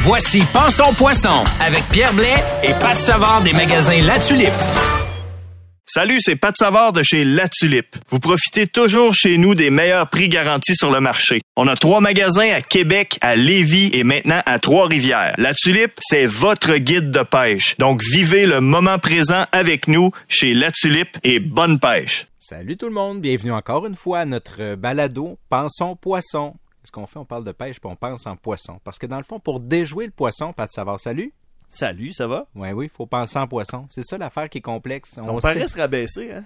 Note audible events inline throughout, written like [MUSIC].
Voici Pensons Poisson avec Pierre Blais et Pat Savard des magasins La Tulipe. Salut, c'est Pat Savard de chez La Tulipe. Vous profitez toujours chez nous des meilleurs prix garantis sur le marché. On a trois magasins à Québec, à Lévis et maintenant à Trois-Rivières. La Tulipe, c'est votre guide de pêche. Donc vivez le moment présent avec nous chez La Tulipe et bonne pêche. Salut tout le monde, bienvenue encore une fois à notre balado Pensons poisson. Ce qu'on fait, on parle de pêche puis on pense en poisson. Parce que dans le fond, pour déjouer le poisson, Pat Savard, salut. Salut, ça va? Oui, oui, il faut penser en poisson. C'est ça l'affaire qui est complexe. On, paraît se rabaisser, hein?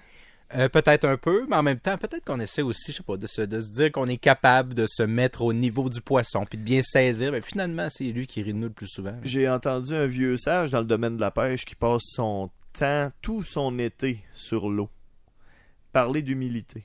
Euh, peut-être un peu, mais en même temps, peut-être qu'on essaie aussi, je sais pas, de se, de se dire qu'on est capable de se mettre au niveau du poisson puis de bien saisir. Ben, finalement, c'est lui qui rit de nous le plus souvent. J'ai entendu un vieux sage dans le domaine de la pêche qui passe son temps, tout son été, sur l'eau. Parler d'humilité.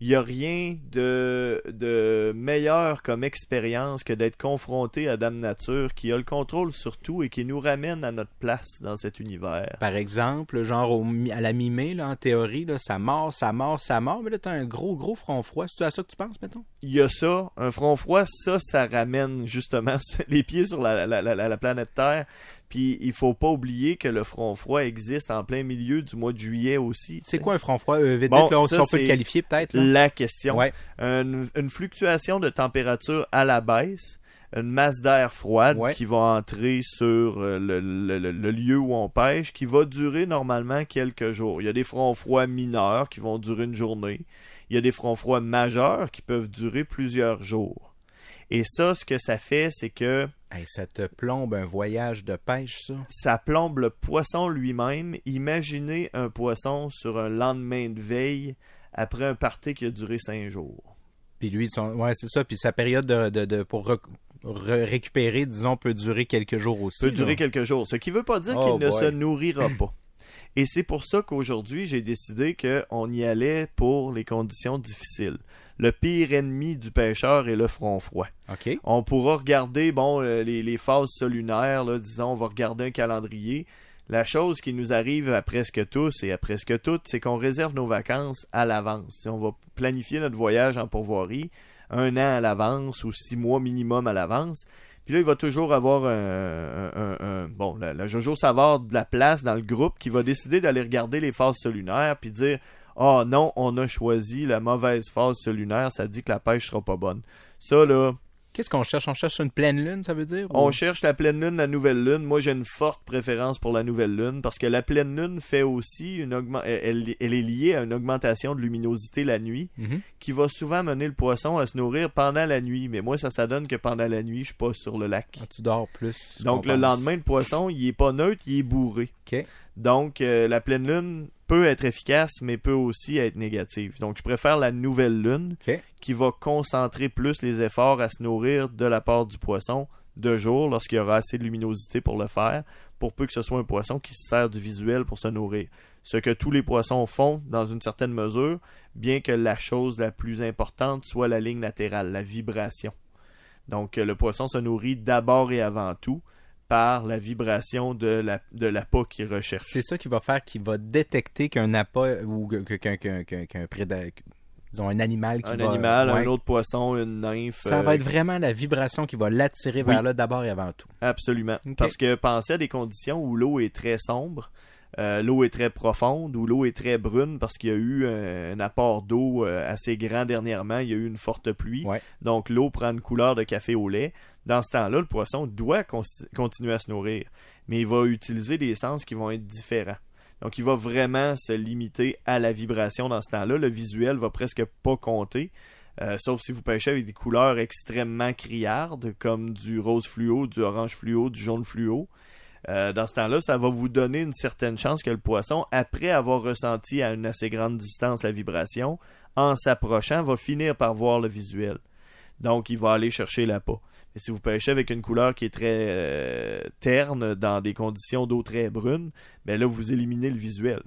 Il n'y a rien de, de meilleur comme expérience que d'être confronté à Dame Nature qui a le contrôle sur tout et qui nous ramène à notre place dans cet univers. Par exemple, genre au à la mi-mai, là, en théorie, là, ça mord, ça mord, ça mord, mais là, t'as un gros, gros front froid. C'est à ça que tu penses, mettons? il y a ça, un front froid, ça, ça ramène justement [LAUGHS] les pieds sur la, la, la, la planète Terre. Puis il faut pas oublier que le front froid existe en plein milieu du mois de juillet aussi. C'est quoi un front froid? Euh, vite, Bon, vite, là, on- ça, si on peut le qualifier peut-être. La question. Ouais. Une, une fluctuation de température à la baisse, une masse d'air froide Ouais. qui va entrer sur euh, le, le- le- le lieu où on pêche, qui va durer normalement quelques jours. Il y a des fronts froids mineurs qui vont durer une journée. Il y a des fronts froids majeurs qui peuvent durer plusieurs jours. Et ça, ce que ça fait, c'est que Hey, ça te plombe un voyage de pêche, ça? ça plombe le poisson lui-même. Imaginez un poisson sur un lendemain de veille après un party qui a duré cinq jours. Puis lui, son... ouais, c'est ça. Puis sa période de, de- de- pour rec- récupérer, disons, peut durer quelques jours aussi. peut durer quelques jours. Ce qui ne veut pas dire Oh qu'il ne boy. se nourrira pas. Et c'est pour ça qu'aujourd'hui, j'ai décidé qu'on y allait pour les conditions difficiles. Le pire ennemi du pêcheur est le front froid. On pourra regarder bon euh, les, les phases solunaires, là, disons, on va regarder un calendrier. La chose qui nous arrive à presque tous et à presque toutes, c'est qu'on réserve nos vacances à l'avance. On va planifier notre voyage en pourvoirie un an à l'avance ou six mois minimum à l'avance. Puis là, il va toujours avoir un, un- un- un- bon, la Jojo Savard de la place dans le groupe qui va décider d'aller regarder les phases solunaires puis dire Ah non, on a choisi la mauvaise phase solunaire, ça dit que la pêche sera pas bonne. Ça là, Qu'est-ce qu'on cherche? On cherche une pleine lune, ça veut dire? on cherche la pleine lune, la nouvelle lune. Moi, j'ai une forte préférence pour la nouvelle lune parce que la pleine lune fait aussi une augmen- elle, elle est liée à une augmentation de luminosité la nuit Mhm. qui va souvent mener le poisson à se nourrir pendant la nuit. Mais moi, ça, ça donne que pendant la nuit, je suis pas sur le lac. Ah, tu dors plus. Donc, le pense. lendemain, le poisson, il est pas neutre, il est bourré. OK. Donc, euh, la pleine lune peut être efficace, mais peut aussi être négative. Donc, je préfère la nouvelle lune qui va concentrer plus les efforts à se nourrir de la part du poisson de jour lorsqu'il y aura assez de luminosité pour le faire, pour peu que ce soit un poisson qui se sert du visuel pour se nourrir. Ce que tous les poissons font dans une certaine mesure, bien que la chose la plus importante soit la ligne latérale, la vibration. Donc le poisson se nourrit d'abord et avant tout par la vibration de la, de l'appât qu'il recherche. C'est ça qui va faire qu'il va détecter qu'un appât ou qu'un qu'un qu'un qu'un préda- disons un animal qui Un va animal, ouais. un autre poisson, une nymphe. Ça euh, va être vraiment la vibration qui va l'attirer vers là d'abord et avant tout. Absolument. Parce que pensez à des conditions où l'eau est très sombre, euh, l'eau est très profonde, où l'eau est très brune parce qu'il y a eu un, un apport d'eau euh, assez grand dernièrement, il y a eu une forte pluie. Ouais. Donc l'eau prend une couleur de café au lait. Dans ce temps-là, le poisson doit con- continuer à se nourrir, mais il va utiliser des sens qui vont être différents. Donc il va vraiment se limiter à la vibration dans ce temps-là. Le visuel va presque pas compter. Euh, sauf si vous pêchez avec des couleurs extrêmement criardes, comme du rose fluo, du orange fluo, du jaune fluo. Euh, dans ce temps-là, ça va vous donner une certaine chance que le poisson, après avoir ressenti à une assez grande distance la vibration, en s'approchant, va finir par voir le visuel. Donc, il va aller chercher l'appât. Et si vous pêchez avec une couleur qui est très euh, terne dans des conditions d'eau très brunes, ben là, vous éliminez le visuel.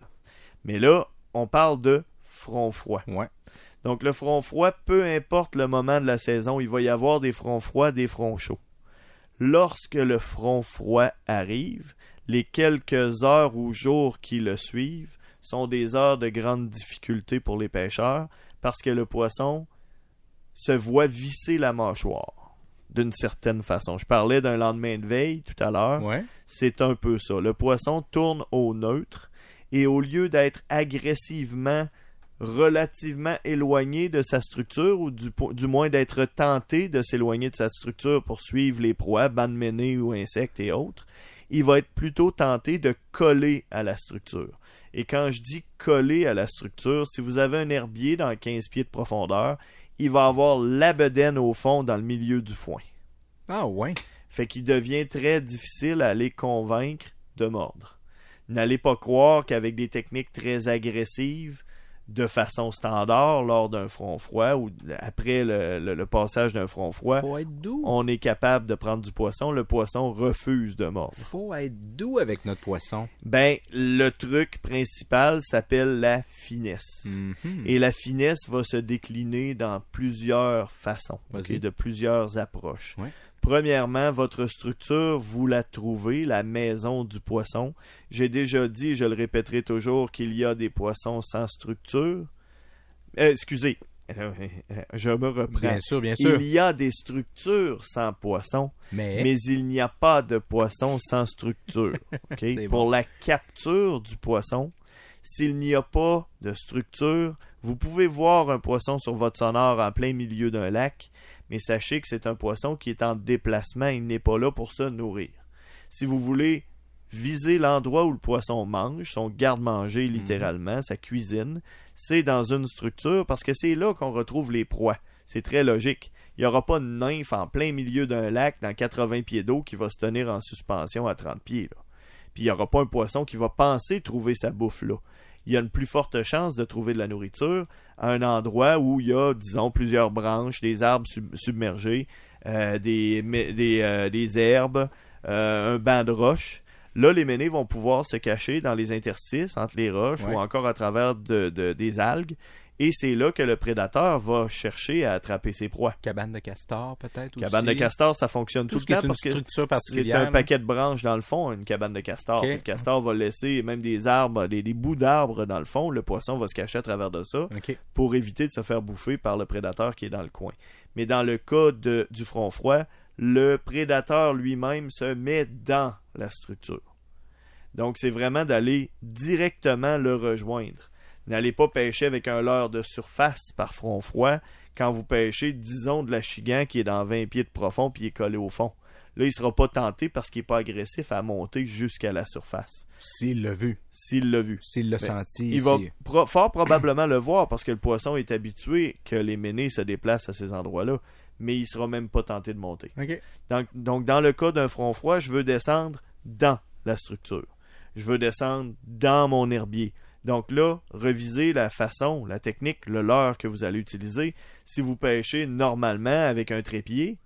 Mais là, on parle de front froid. Ouais. Donc le front froid, peu importe le moment de la saison, il va y avoir des fronts froids, des fronts chauds. Lorsque le front froid arrive, les quelques heures ou jours qui le suivent sont des heures de grande difficulté pour les pêcheurs parce que le poisson se voit visser la mâchoire d'une certaine façon. Je parlais d'un lendemain de veille tout à l'heure. Ouais. C'est un peu ça. Le poisson tourne au neutre et au lieu d'être agressivement relativement éloigné de sa structure ou du, moins d'être tenté de s'éloigner de sa structure pour suivre les proies, bandes ou insectes et autres, il va être plutôt tenté de coller à la structure. Et quand je dis coller à la structure, si vous avez un herbier dans 15 pieds de profondeur, il va avoir la bedaine au fond dans le milieu du foin. Ah ouais. Fait qu'il devient très difficile à les convaincre de mordre. N'allez pas croire qu'avec des techniques très agressives, de façon standard, lors d'un front froid ou après le, le- le passage d'un front froid, Faut être doux. on est capable de prendre du poisson. Le poisson refuse de mordre. Faut être doux avec notre poisson. Ben, le truc principal s'appelle la finesse. Mhm. Et la finesse va se décliner dans plusieurs façons, ok, Vas-y. de plusieurs approches. Ouais. Premièrement, votre structure, vous la trouvez, la maison du poisson. J'ai déjà dit, je le répéterai toujours, qu'il y a des poissons sans structure. Euh, excusez, [LAUGHS] je me reprends. Bien sûr, bien sûr. Il y a des structures sans poisson, Mais, mais il n'y a pas de poisson sans structure. [LAUGHS] Pour bon. la capture du poisson, s'il n'y a pas de structure, vous pouvez voir un poisson sur votre sonore en plein milieu d'un lac, mais sachez que c'est un poisson qui est en déplacement, il n'est pas là pour se nourrir. Si vous voulez viser l'endroit où le poisson mange, son garde-manger littéralement, sa cuisine, c'est dans une structure parce que c'est là qu'on retrouve les proies. C'est très logique. Il n'y aura pas de nymphe en plein milieu d'un lac dans 80 pieds d'eau qui va se tenir en suspension à 30 pieds. Là. Puis il n'y aura pas un poisson qui va penser trouver sa bouffe là. Il y a une plus forte chance de trouver de la nourriture à un endroit où il y a, disons, plusieurs branches, des arbres sub- submergés, euh, des, mé- des, euh, des herbes, euh, un banc de roches. Là, les ménés vont pouvoir se cacher dans les interstices entre les roches Ouais. ou encore à travers de- de- des algues. Et c'est là que le prédateur va chercher à attraper ses proies. cabane de castor, peut-être aussi. Cabane de castor, ça fonctionne Tout tout, ce le temps parce que c'est un paquet de branches dans le fond, une cabane de castor. Le castor va laisser même des arbres, des, des bouts d'arbres dans le fond. Le poisson va se cacher à travers de ça pour éviter de se faire bouffer par le prédateur qui est dans le coin. Mais dans le cas de- du front froid, le prédateur lui-même se met dans la structure. Donc c'est vraiment d'aller directement le rejoindre. N'allez pas pêcher avec un leurre de surface par front froid quand vous pêchez, disons, de la chigan qui est dans 20 pieds de profond puis est collé au fond. Là, il sera pas tenté parce qu'il n'est pas agressif à monter jusqu'à la surface. S'il l'a vu, S'il l'a vu. s'il l'a senti. Il va pro- fort probablement le voir parce que le poisson est habitué que les ménés se déplacent à ces endroits-là, mais il sera même pas tenté de monter. Donc dans le cas d'un front froid, je veux descendre dans la structure. Je veux descendre dans mon herbier. Donc là, revisez la façon, la technique, le leurre que vous allez utiliser. Si vous pêchez normalement avec un trépied,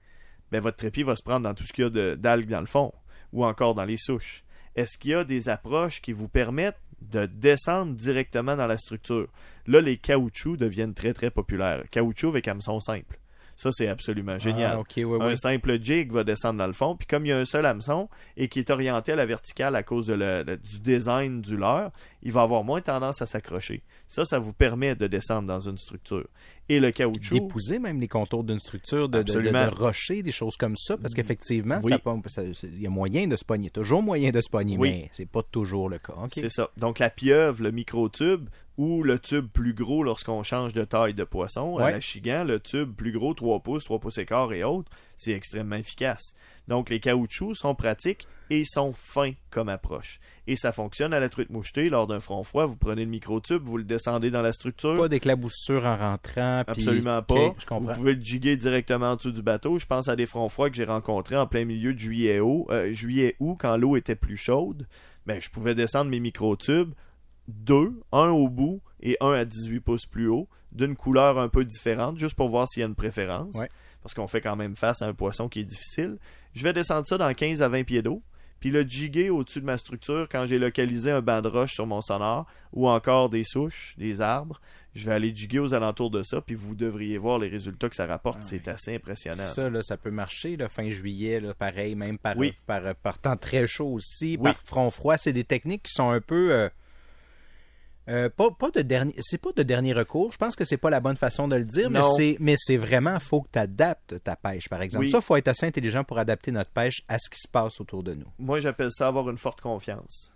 ben votre trépied va se prendre dans tout ce qu'il y a d'algues dans le fond ou encore dans les souches. Est-ce qu'il y a des approches qui vous permettent de descendre directement dans la structure? Là, les caoutchoucs deviennent très très populaires. Caoutchouc avec hameçon simple. Ça, c'est absolument génial Ah, un simple jig va descendre dans le fond. Puis comme il y a un seul hameçon et qui est orienté à la verticale à cause de le- du design du leurre, il va avoir moins tendance à s'accrocher. Ça, ça vous permet de descendre dans une structure. Et le caoutchouc, D'épouser même les contours d'une structure, de, de, de, rocher, des choses comme ça, parce qu'effectivement, Oui. ça- c'est- il y a moyen de se pogner. Toujours moyen de se pogner, Oui. mais c'est pas toujours le cas. C'est ça. Donc la pieuvre, le microtube ou le tube plus gros lorsqu'on change de taille de poisson. À la chigan, le tube plus gros, 3 pouces, 3 pouces et quart et autres, c'est extrêmement efficace. Donc les caoutchoucs sont pratiques et sont fins comme approche. Et ça fonctionne à la truite mouchetée lors d'un front froid. Vous prenez le microtube, vous le descendez dans la structure. Pas d'éclaboussure en rentrant. puis- Absolument pas. Je Vous pouvez le jiguer directement en dessous du bateau. Je pense à des fronts froids que j'ai rencontrés en plein milieu de juillet août, euh, juillet août quand l'eau était plus chaude. Ben, je pouvais descendre mes microtubes, deux, un au bout et un à 18 pouces plus haut, d'une couleur un peu différente, juste pour voir s'il y a une préférence. Ouais. parce qu'on fait quand même face à un poisson qui est difficile. Je vais descendre ça dans 15 à 20 pieds d'eau, puis le jiguer au-dessus de ma structure quand j'ai localisé un banc de roche sur mon sonar ou encore des souches, des arbres. Je vais aller jiguer aux alentours de ça, puis vous devriez voir les résultats que ça rapporte. C'est assez impressionnant. Ça, là, ça peut marcher, là, fin juillet, là, pareil, même par, Oui. par, par temps très chaud aussi, Oui. par front froid. C'est des techniques qui sont un peu. euh, euh, pas, pas de dernier, c'est pas de dernier recours. Je pense que c'est pas la bonne façon de le dire, mais c'est, mais c'est vraiment faut que tu adaptes ta pêche, par exemple. Oui. Ça, faut être assez intelligent pour adapter notre pêche à ce qui se passe autour de nous. Moi, j'appelle ça avoir une forte confiance.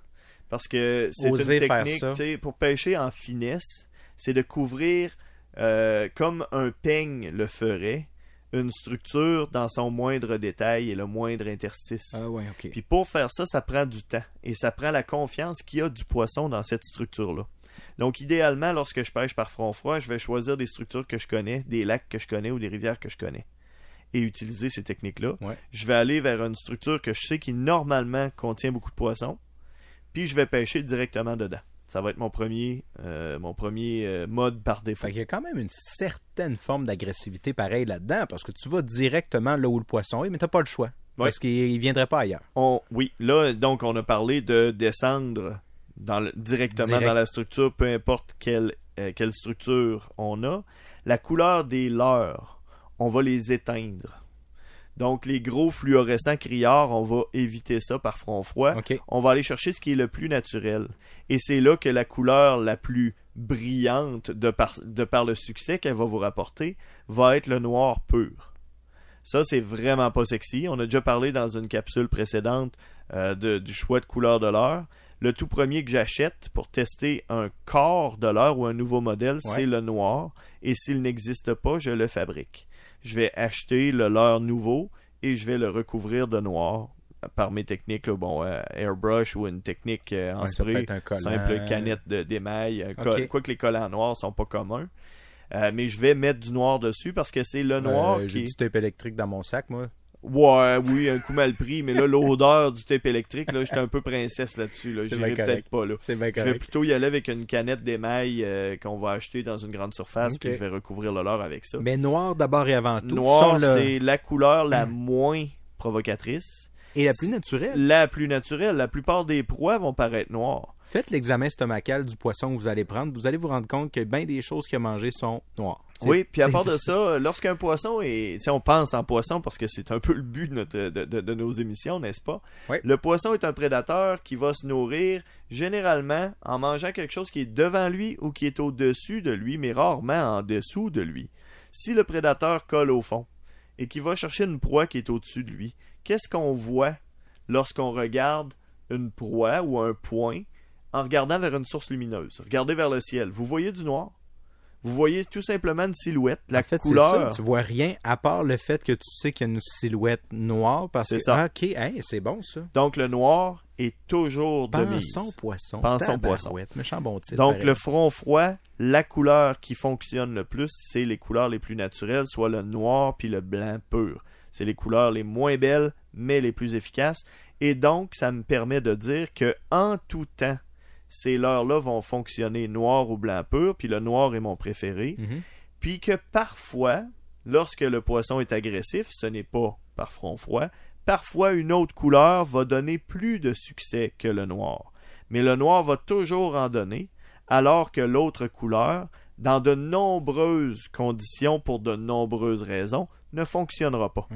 Parce que c'est une Oser faire technique, pour pêcher en finesse, c'est de couvrir, euh, comme un peigne le ferait, une structure dans son moindre détail et le moindre interstice. ouais, ok. Puis pour faire ça, ça prend du temps et ça prend la confiance qu'il y a du poisson dans cette structure-là. Donc idéalement, lorsque je pêche par front froid, je vais choisir des structures que je connais, des lacs que je connais ou des rivières que je connais et utiliser ces techniques-là. Ouais. Je vais aller vers une structure que je sais qui normalement contient beaucoup de poissons, puis je vais pêcher directement dedans. Ça va être mon premier, euh, mon premier euh, mode par défaut. Fait qu'il y a quand même une certaine forme d'agressivité pareil là-dedans, parce que tu vas directement là où le poisson est, mais t'as pas le choix. Ouais. Parce qu'il il viendrait pas ailleurs. On, oui, là, donc, on a parlé de descendre dans le- directement Direct. dans la structure, peu importe quelle, euh, quelle structure on a. La couleur des leurres, on va les éteindre. Donc, les gros fluorescents criards, on va éviter ça par front froid. On va aller chercher ce qui est le plus naturel. Et c'est là que la couleur la plus brillante, de par, de par le succès qu'elle va vous rapporter, va être le noir pur. Ça, c'est vraiment pas sexy. On a déjà parlé dans une capsule précédente euh, de- du choix de couleur de l'heure. Le tout premier que j'achète pour tester un corps de l'heure ou un nouveau modèle, c'est le noir. Et s'il n'existe pas, je le fabrique. Je vais acheter le leurre nouveau et je vais le recouvrir de noir par mes techniques, là, bon, euh, airbrush ou une technique euh, en Ouais, spray, simple canette d'émail, Ok. quoique les collants noirs sont pas communs. Euh, mais je vais mettre du noir dessus parce que c'est le noir Euh, qui J'ai du tape électrique dans mon sac, moi. Ouais, oui, un coup mal pris, mais là, l'odeur du tape électrique, là, j'étais un peu princesse là-dessus, là. J'irai peut-être pas, là. C'est bien Je vais plutôt y aller avec une canette d'émail euh, qu'on va acheter dans une grande surface, Ok. puis je vais recouvrir le avec ça. Mais noir d'abord et avant tout. Noir, le- c'est la couleur la [CLEARS THROAT] moins provocatrice, Et la plus naturelle. la plus naturelle. La plupart des proies vont paraître noires. Faites l'examen stomacal du poisson que vous allez prendre. Vous allez vous rendre compte que bien des choses qu'il a mangées sont noires. Oui, puis à part de ça, lorsqu'un poisson est, si on pense en poisson, parce que c'est un peu le but de, notre- de, de- de nos émissions, n'est-ce pas? Oui. Le poisson est un prédateur qui va se nourrir généralement en mangeant quelque chose qui est devant lui ou qui est au-dessus de lui, mais rarement en dessous de lui. Si le prédateur colle au fond et qu'il va chercher une proie qui est au-dessus de lui, qu'est-ce qu'on voit lorsqu'on regarde une proie ou un point en regardant vers une source lumineuse Regardez vers le ciel. Vous voyez du noir? Vous voyez tout simplement une silhouette, la en fait, c'est couleur. ça. Tu vois rien à part le fait que tu sais qu'il y a une silhouette noire. Parce que, ça. Ah, ok, c'est bon ça. Donc le noir est toujours de mise. Pensons poisson. Pensons Tabarouette, Méchant bon titre. Donc pareil. le front froid, la couleur qui fonctionne le plus, c'est les couleurs les plus naturelles, soit le noir puis le blanc pur. C'est les couleurs les moins belles, mais les plus efficaces. Et donc, ça me permet de dire que en tout temps, ces leurres-là vont fonctionner noir ou blanc pur, puis le noir est mon préféré. Mhm. Puis que parfois, lorsque le poisson est agressif, ce n'est pas par front froid, parfois une autre couleur va donner plus de succès que le noir. Mais le noir va toujours en donner, alors que l'autre couleur, dans de nombreuses conditions pour de nombreuses raisons, ne fonctionnera pas.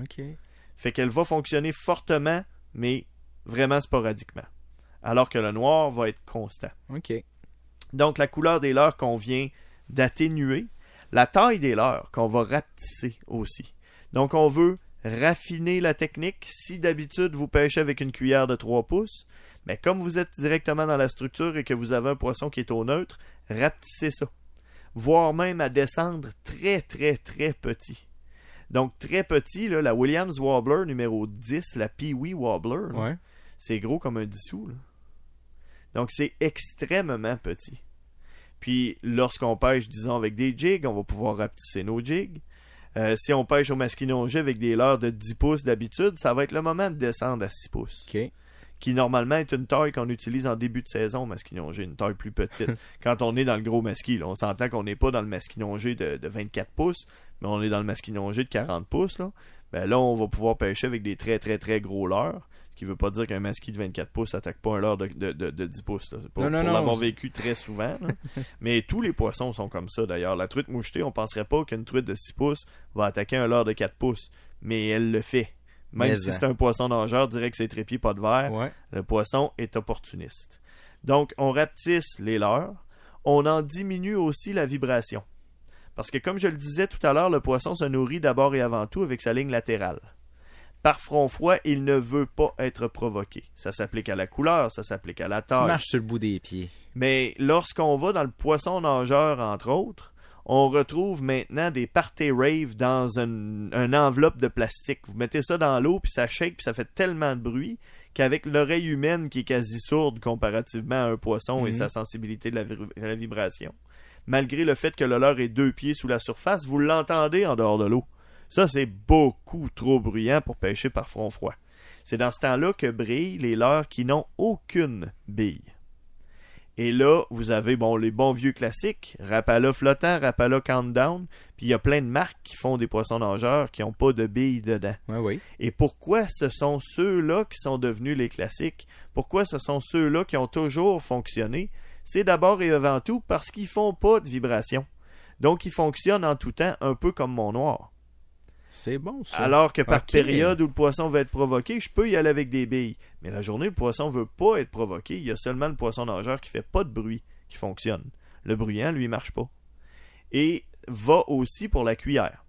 Fait qu'elle va fonctionner fortement, mais vraiment sporadiquement. Alors que le noir va être constant. OK. Donc la couleur des leurres qu'on vient d'atténuer, la taille des leurres qu'on va rapetisser aussi. Donc on veut raffiner la technique. Si d'habitude vous pêchez avec une cuillère de 3 pouces, mais comme vous êtes directement dans la structure et que vous avez un poisson qui est au neutre, rapetissez ça. Voire même à descendre très très très petit. Donc très petit, là, la Williams Wobbler numéro 10, la Pee-Wee Wobbler, là, Ouais. c'est gros comme un dissous. là. Donc c'est extrêmement petit. Puis lorsqu'on pêche, disons, avec des jigs, on va pouvoir rapetisser nos jigs. Euh, si on pêche au masquinongé avec des leurres de 10 pouces d'habitude, ça va être le moment de descendre à 6 pouces. OK. Qui normalement est une taille qu'on utilise en début de saison au masquinongé, une taille plus petite. [LAUGHS] Quand on est dans le gros masquis, là, on s'entend qu'on n'est pas dans le masquinongé de, de 24 pouces, mais on est dans le masquinongé de 40 pouces, là, ben là, on va pouvoir pêcher avec des très très très gros leurres. Ce qui veut pas dire qu'un masquis de 24 pouces attaque pas un leurre de, de, de, de 10 pouces. là. Pour, Non, non, pour l'avoir vécu très souvent. là. [LAUGHS] Mais tous les poissons sont comme ça d'ailleurs. La truite mouchetée, on penserait pas qu'une truite de 6 pouces va attaquer un leurre de 4 pouces. Mais elle le fait. Même Mais si en. c'est un poisson nageur, dirait que c'est trépied, pas de verre. Ouais. Le poisson est opportuniste. Donc, on rapetisse les leurres. On en diminue aussi la vibration. Parce que, comme je le disais tout à l'heure, le poisson se nourrit d'abord et avant tout avec sa ligne latérale. Par front froid, il ne veut pas être provoqué. Ça s'applique à la couleur, ça s'applique à la Tu taille. marches sur le bout des pieds. Mais lorsqu'on va dans le poisson nageur, entre autres, on retrouve maintenant des party rave dans une, une enveloppe de plastique. Vous mettez ça dans l'eau, puis ça shake, puis ça fait tellement de bruit qu'avec l'oreille humaine qui est quasi sourde comparativement à un poisson et Mhm. sa sensibilité de la, la vibration, malgré le fait que le leurre est deux pieds sous la surface, vous l'entendez en dehors de l'eau. Ça, c'est beaucoup trop bruyant pour pêcher par front froid. C'est dans ce temps-là que brillent les leurres qui n'ont aucune bille. Et là, vous avez bon les bons vieux classiques, Rapala flottant, Rapala countdown, puis il y a plein de marques qui font des poissons nageurs qui n'ont pas de billes dedans. Oui. Et pourquoi ce sont ceux-là qui sont devenus les classiques? Pourquoi ce sont ceux-là qui ont toujours fonctionné? C'est d'abord et avant tout parce qu'ils font pas de vibration. Donc ils fonctionnent en tout temps un peu comme mon noir. C'est bon, ça. Alors que par période où le poisson va être provoqué, je peux y aller avec des billes. Mais la journée où le poisson veut pas être provoqué, il y a seulement le poisson nageur qui fait pas de bruit qui fonctionne. Le bruyant, lui, marche pas. Et va aussi pour la cuillère.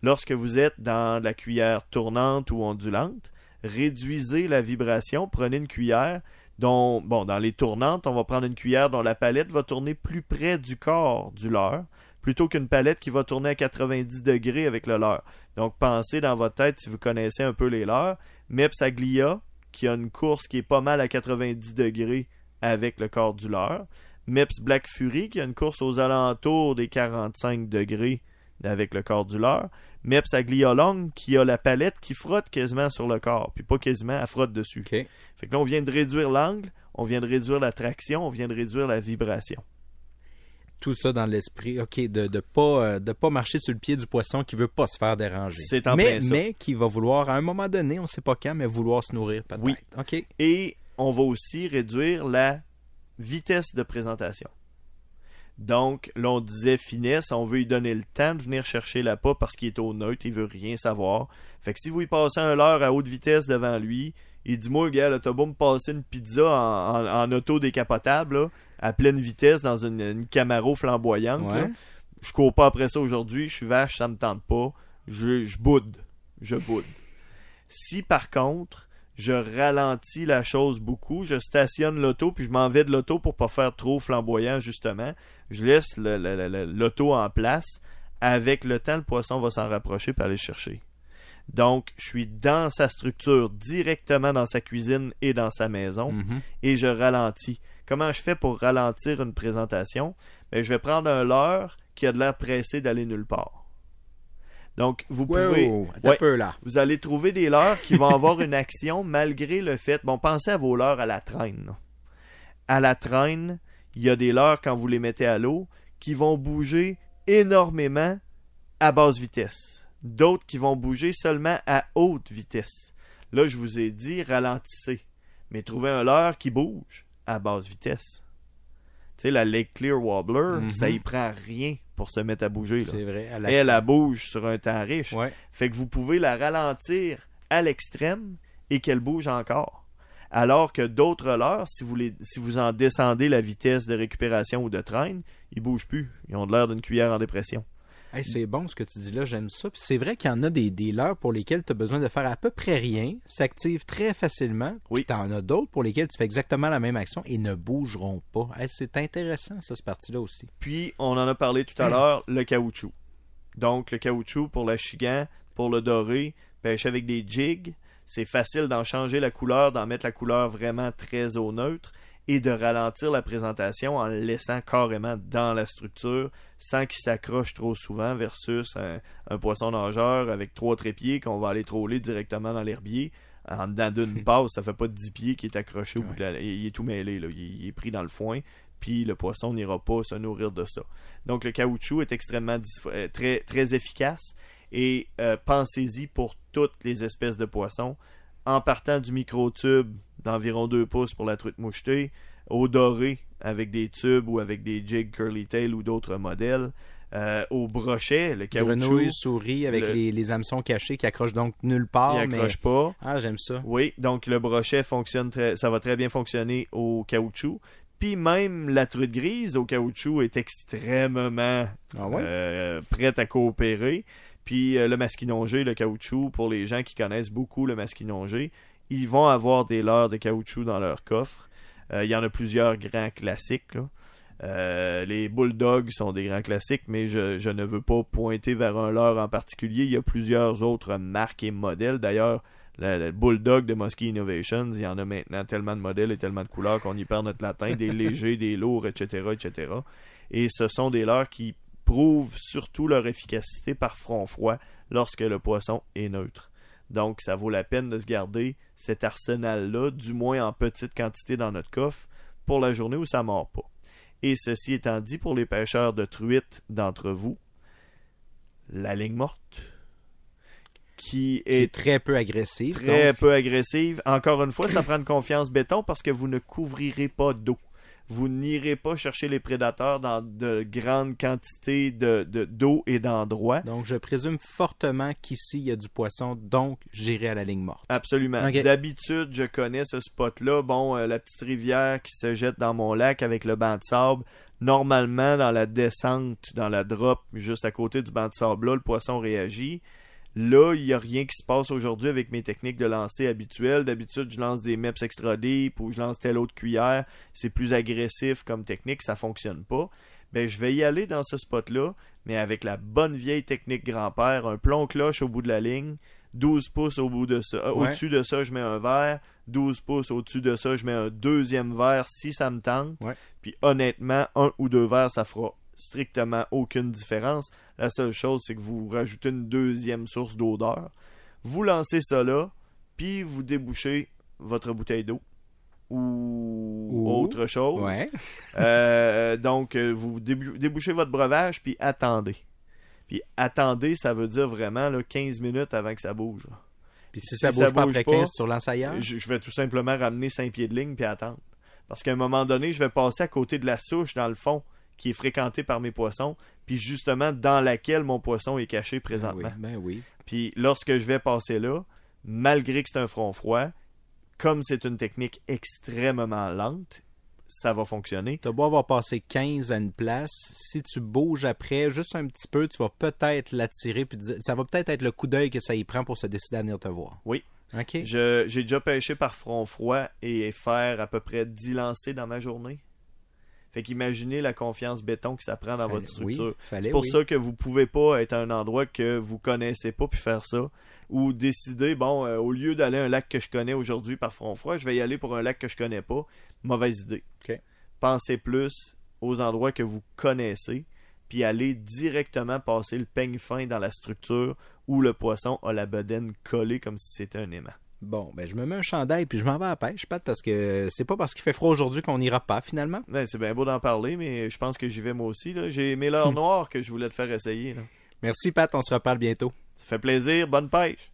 Lorsque vous êtes dans la cuillère tournante ou ondulante, réduisez la vibration, prenez une cuillère dont, bon, dans les tournantes, on va prendre une cuillère dont la palette va tourner plus près du corps du leurre, plutôt qu'une palette qui va tourner à 90 degrés avec le leurre. Donc, pensez dans votre tête, si vous connaissez un peu les leurres, Meps Aglia, qui a une course qui est pas mal à 90 degrés avec le corps du leurre. Meps Black Fury, qui a une course aux alentours des 45 degrés avec le corps du leurre. Meps Aglia Long, qui a la palette qui frotte quasiment sur le corps, puis pas quasiment, elle frotte dessus. OK. Fait que là, on vient de réduire l'angle, on vient de réduire la traction, on vient de réduire la vibration. Tout ça dans l'esprit, OK, de de pas, euh, de pas marcher sur le pied du poisson qui veut pas se faire déranger. C'est en mais, mais qui va vouloir, à un moment donné, on sait pas quand, mais vouloir se nourrir peut-être. Oui. OK? Et on va aussi réduire la vitesse de présentation. Donc, là, on disait finesse, on veut lui donner le temps de venir chercher la pas parce qu'il est au neutre, il veut rien savoir. Fait que si vous lui passez un leurre à haute vitesse devant lui, il dit Moi, gars, t'as beau me passer une pizza en, en- en auto décapotable, là, à pleine vitesse dans une, une Camaro flamboyante. Ouais. là. Je cours pas après ça aujourd'hui, je suis vache, ça me tente pas. Je, je boude. Je boude. Si par contre, je ralentis la chose beaucoup, je stationne l'auto, puis je m'en vais de l'auto pour pas faire trop flamboyant, justement. Je laisse l'auto en place. Avec le temps, le poisson va s'en rapprocher pour aller le chercher. Donc, je suis dans sa structure, directement dans sa cuisine et dans sa maison, Mhm. et je ralentis. Comment je fais pour ralentir une présentation? Ben, je vais prendre un leurre qui a de l'air pressé d'aller nulle part. Donc, vous pouvez... Wow, attends Ouais. un peu là. Vous allez trouver des leurres qui vont avoir une action malgré le fait. Bon, pensez à vos leurres à la traîne. À la traîne, il y a des leurres quand vous les mettez à l'eau qui vont bouger énormément à basse vitesse. D'autres qui vont bouger seulement à haute vitesse. Là, je vous ai dit ralentissez. Mais trouvez un leurre qui bouge à basse vitesse. Tu sais, la Lake Clear Wobbler, Mhm. ça y prend rien pour se mettre à bouger. C'est vrai. Elle, elle bouge sur un temps riche. Ouais. Fait que vous pouvez la ralentir à l'extrême et qu'elle bouge encore. Alors que d'autres leurres, si vous, les- si vous en descendez la vitesse de récupération ou de traîne, ils bougent plus. Ils ont de l'air d'une cuillère en dépression. Hey, c'est bon ce que tu dis là, j'aime ça. Puis c'est vrai qu'il y en a des, leurres pour lesquelles tu as besoin de faire à peu près rien, s'activent très facilement. Oui. Tu en as d'autres pour lesquelles tu fais exactement la même action et ne bougeront pas. Hey, c'est intéressant, ça, ce parti-là aussi. Puis, on en a parlé tout à l'heure, le caoutchouc. Donc, le caoutchouc pour le chigan, pour le doré, pêcher avec des jigs. C'est facile d'en changer la couleur, d'en mettre la couleur vraiment très au neutre et de ralentir la présentation en le laissant carrément dans la structure sans qu'il s'accroche trop souvent versus un, un poisson nageur avec trois trépieds qu'on va aller troller directement dans l'herbier en dedans d'une [LAUGHS] passe, ça fait pas 10 pieds qui est accroché la- il est tout mêlé, là. Il, il est pris dans le foin, puis le poisson n'ira pas se nourrir de ça. Donc le caoutchouc est extrêmement euh, très, très efficace et euh, pensez-y pour toutes les espèces de poissons. En partant du micro-tube d'environ 2 pouces pour la truite mouchetée, au doré avec des tubes ou avec des jigs curly tail ou d'autres modèles, euh, au brochet, le caoutchouc, Grenouille, souris avec le- les, les hameçons cachés qui accrochent donc nulle part. il mais... accroche pas. Ah, j'aime ça. Oui, donc le brochet fonctionne très, ça va très bien fonctionner au caoutchouc. Puis même la truite grise au caoutchouc est extrêmement Ah ouais? euh, prête à coopérer. Puis euh, le masquinongé, le caoutchouc, pour les gens qui connaissent beaucoup le masquinongé, ils vont avoir des leurres de caoutchouc dans leur coffre. Euh, Il y en a plusieurs grands classiques. là. Euh, les bulldogs sont des grands classiques, mais je, je ne veux pas pointer vers un leurre en particulier. Il y a plusieurs autres marques et modèles. D'ailleurs, le, le Bulldog de Muskie Innovations, il y en a maintenant tellement de modèles et tellement de couleurs qu'on y perd notre latin, des [LAUGHS] légers, des lourds, etc., etc. Et ce sont des leurres qui prouvent surtout leur efficacité par front froid lorsque le poisson est neutre. Donc, ça vaut la peine de se garder cet arsenal-là, du moins en petite quantité dans notre coffre, pour la journée où ça mord pas. Et ceci étant dit, pour les pêcheurs de truites d'entre vous, la ligne morte, qui Qui est très peu agressif. très donc. peu agressive. Encore une fois, ça prend une confiance béton parce que vous ne couvrirez pas d'eau. Vous n'irez pas chercher les prédateurs dans de grandes quantités de, de- d'eau et d'endroits. Donc, je présume fortement qu'ici, il y a du poisson, donc j'irai à la ligne morte. Absolument. D'habitude, je connais ce spot-là. Bon, euh, la petite rivière qui se jette dans mon lac avec le banc de sable. Normalement, dans la descente, dans la drop, juste à côté du banc de sable-là, le poisson réagit. Là, il n'y a rien qui se passe aujourd'hui avec mes techniques de lancer habituelles. D'habitude, je lance des MEPS extra deep ou je lance telle autre cuillère. C'est plus agressif comme technique, ça fonctionne pas. Ben, je vais y aller dans ce spot-là, mais avec la bonne vieille technique grand-père, un plomb cloche au bout de la ligne, 12 pouces au bout de ça. Euh, Ouais. Au-dessus de ça, je mets un verre. 12 pouces au-dessus de ça, je mets un deuxième verre si ça me tente. Ouais. Puis honnêtement, un ou deux verres, ça fera strictement aucune différence. La seule chose, c'est que vous rajoutez une deuxième source d'odeur. Vous lancez ça là, puis vous débouchez votre bouteille d'eau ou, Ou- autre chose. Ouais. Euh, donc, euh, vous débou- débouchez votre breuvage, puis attendez. Puis attendez, ça veut dire vraiment là, 15 minutes avant que ça bouge. Puis si, Si ça ça bouge pas bouge après pas, 15, tu relances ailleurs? Je, je vais tout simplement ramener 5 pieds de ligne puis attendre. Parce qu'à un moment donné, je vais passer à côté de la souche dans le fond qui est fréquentée par mes poissons, puis justement dans laquelle mon poisson est caché Ben oui, présentement. ben oui. Puis lorsque je vais passer là, malgré que c'est un front froid, comme c'est une technique extrêmement lente, ça va fonctionner. T'as beau avoir passé 15 à une place, si tu bouges après juste un petit peu, tu vas peut-être l'attirer, puis ça va peut-être être le coup d'œil que ça y prend pour se décider à venir te voir. Oui. OK. Je- J'ai déjà pêché par front froid et faire à peu près 10 lancers dans ma journée. Fait qu'imaginez la confiance béton que ça prend dans Fallait- votre structure. oui, C'est pour oui. ça que vous pouvez pas être à un endroit que vous connaissez pas puis faire ça. Ou décider, bon, euh, au lieu d'aller à un lac que je connais aujourd'hui par front froid, je vais y aller pour un lac que je connais pas. Mauvaise idée. Pensez plus aux endroits que vous connaissez, puis allez directement passer le peigne fin dans la structure où le poisson a la bedaine collée comme si c'était un aimant. Bon, ben je me mets un chandail puis je m'en vais à la pêche, Pat, parce que c'est pas parce qu'il fait froid aujourd'hui qu'on n'ira pas finalement. Ouais, c'est bien beau d'en parler, mais je pense que j'y vais moi aussi. J'ai mes leurres [LAUGHS] noires que je voulais te faire essayer. là. Merci Pat, on se reparle bientôt. Ça fait plaisir. Bonne pêche.